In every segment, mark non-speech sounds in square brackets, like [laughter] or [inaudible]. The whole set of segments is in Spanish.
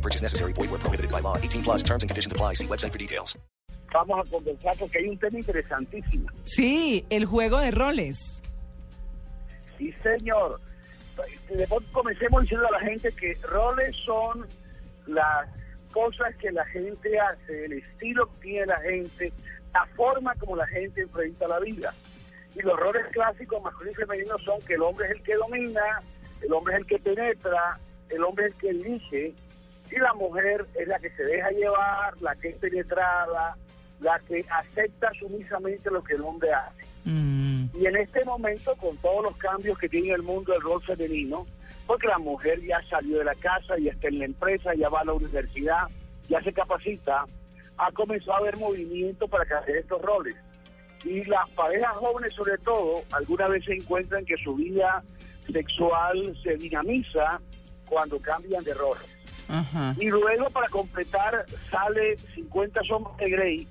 No purchase necessary. Void where prohibited by law. 18 plus terms and conditions apply. See website for details. Vamos a conversar porque hay un tema interesantísimo. Sí, el juego de roles. Sí, señor. Después comencemos diciendo a la gente que roles son las cosas que la gente hace, el estilo que tiene la gente, la forma como la gente enfrenta la vida. Y los roles clásicos masculino y femenino son que el hombre es el que domina, el hombre es el que penetra, el hombre es el que elige, y la mujer es la que se deja llevar, la que es penetrada, la que acepta sumisamente lo que el hombre hace. Mm, Y en este momento, con todos los cambios que tiene el mundo del rol femenino, porque la mujer ya salió de la casa, ya está en la empresa, ya va a la universidad, ya se capacita, ha comenzado a haber movimiento para cambiar estos roles. Y las parejas jóvenes, sobre todo, alguna vez se encuentran que su vida sexual se dinamiza cuando cambian de roles. Y luego, para completar, sale 50 sombras de Grey,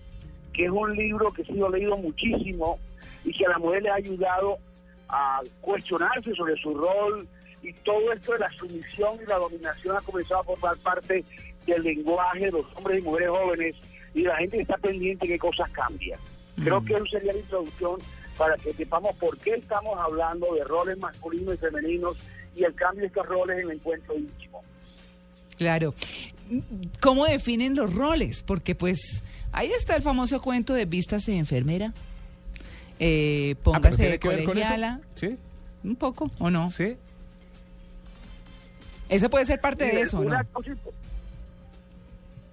que es un libro que ha sido leído muchísimo y que a la mujer le ha ayudado a cuestionarse sobre su rol y todo esto de la sumisión y la dominación ha comenzado a formar parte del lenguaje de los hombres y mujeres jóvenes y la gente que está pendiente de qué cosas cambian. Creo que eso sería la introducción para que sepamos por qué estamos hablando de roles masculinos y femeninos y el cambio de estos roles en el encuentro íntimo. Claro. ¿Cómo definen los roles? Porque pues ahí está el famoso cuento de vistas de enfermera. Eh, Ah, póngase ¿tiene de que ver con eso? colegiala. ¿Sí? Un poco, ¿o no? ¿Sí? Eso puede ser parte de eso, una ¿no? Cosa,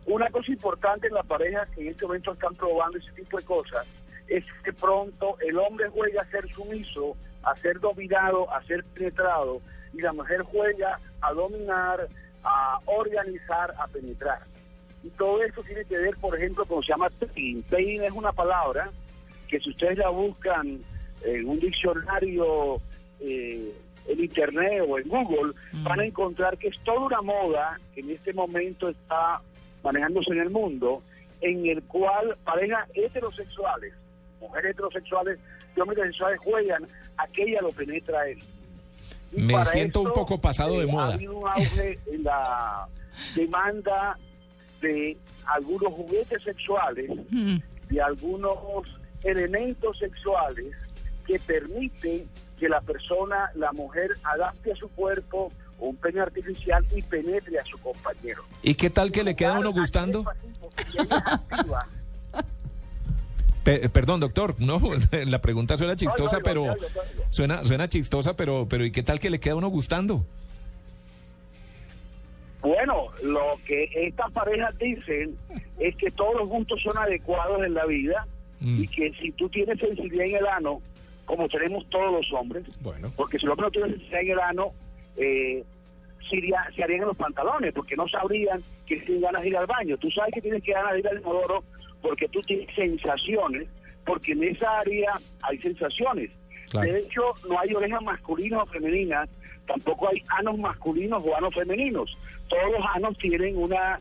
una cosa importante en las parejas que en este momento están probando ese tipo de cosas es que pronto el hombre juega a ser sumiso, a ser dominado, a ser penetrado, y la mujer juega a dominar, a organizar, a penetrar. Y todo eso tiene que ver, por ejemplo, con lo que se llama pegging. Pegging es una palabra que si ustedes la buscan en un diccionario eh, en internet o en Google, van a encontrar que es toda una moda que en este momento está manejándose en el mundo, en el cual parejas heterosexuales, mujeres heterosexuales y hombres heterosexuales juegan a que ella lo penetra él. Me siento un poco pasado de eh, moda. Ha habido un auge en la demanda de algunos juguetes sexuales, Mm, de algunos elementos sexuales que permiten que la persona, la mujer, adapte a su cuerpo un pene artificial y penetre a su compañero. ¿Y qué tal que le queda a uno gustando? Pe- perdón, doctor, [laughs] no, [laughs] la pregunta suena chistosa, pero suena suena chistosa, pero pero ¿y qué tal que le queda a uno gustando? Bueno, lo que estas parejas dicen es que todos los gustos son adecuados en la vida Mm. y que si tú tienes sensibilidad en el ano, como tenemos todos los hombres, Bueno. porque si el hombre no tiene sensibilidad en el ano, eh, se, iría- se harían en los pantalones, porque no sabrían que tienen ganas de ir al baño. Tú sabes que tienes que ganas de ir al inodoro porque tú tienes sensaciones, porque en esa área hay sensaciones. Claro. De hecho, no hay orejas masculinas o femeninas, tampoco hay anos masculinos o anos femeninos. Todos los anos tienen una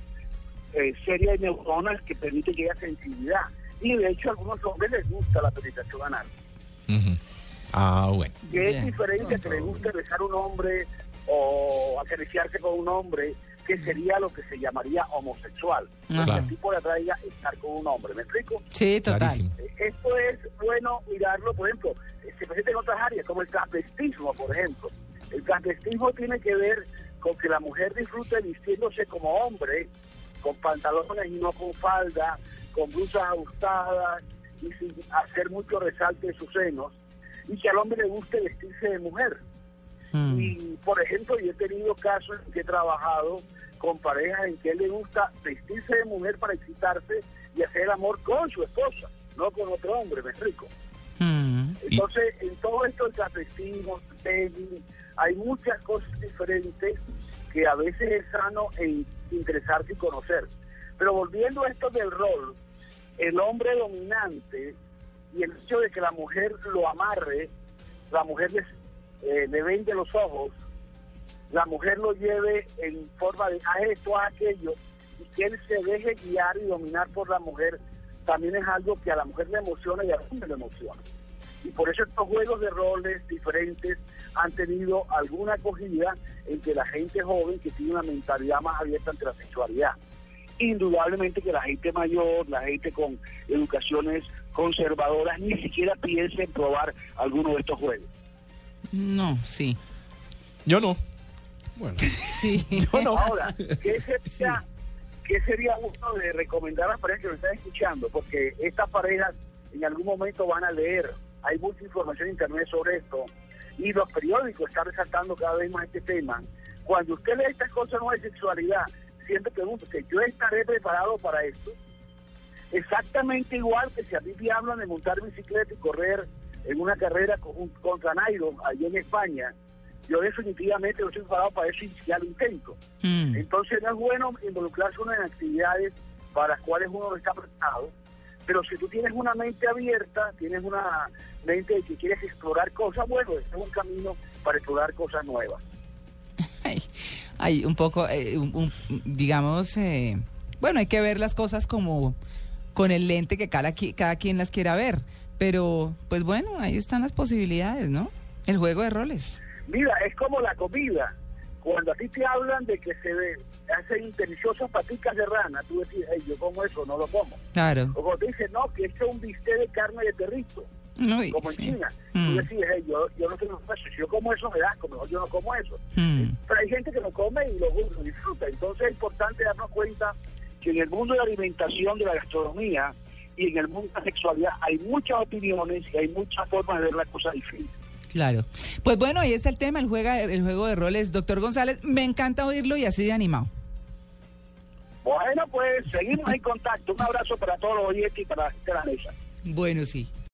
eh, serie de neuronas que permiten que haya sensibilidad. Y de hecho, a algunos hombres les gusta la penetración anal. Ah, bueno. que es diferente que le guste besar a un hombre o acariciarse con un hombre, que sería lo que se llamaría homosexual. Ajá. Que Claro. el tipo le atraiga estar con un hombre. ¿Me explico? Sí, total. Clarísimo. Eh, Esto es bueno mirarlo, por ejemplo, eh, se presenta en otras áreas, como el transvestismo, por ejemplo. El transvestismo tiene que ver con que la mujer disfrute vistiéndose como hombre, con pantalones y no con falda, con blusas ajustadas y sin hacer mucho resalte de sus senos, y que al hombre le guste vestirse de mujer. Mm. Y, por ejemplo, yo he tenido casos en que he trabajado con parejas en que él le gusta vestirse de mujer para excitarse y hacer el amor con su esposa, no con otro hombre, me explico. Mm. Y- Entonces, en todo esto, el pegging, hay muchas cosas diferentes que a veces es sano en interesarse y conocer. Pero volviendo a esto del rol, el hombre dominante y el hecho de que la mujer lo amarre, la mujer les, eh, le vende los ojos, la mujer lo lleve en forma de haz esto, haz aquello, y que él se deje guiar y dominar por la mujer, también es algo que a la mujer le emociona y a hombre le emociona. Y por eso estos juegos de roles diferentes han tenido alguna acogida entre la gente joven que tiene una mentalidad más abierta ante la sexualidad. Indudablemente que la gente mayor, la gente con educaciones conservadoras, ni siquiera piensa en probar alguno de estos juegos. No, sí. Yo no. Bueno, Sí. [laughs] Yo no. Ahora, ¿qué sería, ¿qué sería uno de recomendar a las parejas que nos están escuchando? Porque estas parejas en algún momento van a leer, hay mucha información en internet sobre esto, y los periódicos están resaltando cada vez más este tema. Cuando usted lee estas cosas no de sexualidad, siempre pregunto que yo estaré preparado para esto. Exactamente igual que si a mí me hablan de montar bicicleta y correr en una carrera con, contra Nairo, allí en España, yo definitivamente no estoy preparado para eso y ya lo intento. Mm. Entonces no es bueno involucrarse uno en actividades para las cuales uno no está preparado, pero si tú tienes una mente abierta, tienes una mente de que quieres explorar cosas, bueno, este es un camino para explorar cosas nuevas. [laughs] Ay, ay, un poco, eh, un- un- digamos, eh, bueno, hay que ver las cosas como con el lente que cada, cada quien las quiera ver. Pero, pues bueno, ahí están las posibilidades, ¿no? El juego de roles. Mira, es como la comida. Cuando a ti te hablan de que se ve- hacen deliciosas paticas de rana, tú decís, "Ey, yo como eso, no lo como. Claro. O cuando te dicen, no, que esto es un bistec de carne de perrito, Uy, como en. China. Mm, Tú decís, "Ey, yo, yo no tengo eso, si yo como eso me da asco, mejor yo no como eso. mm. Pero hay gente que lo come y lo, lo disfruta. Entonces es importante darnos cuenta que en el mundo de la alimentación, de la gastronomía y en el mundo de la sexualidad hay muchas opiniones y hay muchas formas de ver las cosas diferentes. Claro. Pues bueno, ahí está el tema, el, juega, el juego de roles. Doctor González, me encanta oírlo y así de animado. Bueno, pues seguimos en contacto. Un abrazo para todos los oyentes y para la gente de la mesa. Bueno, sí.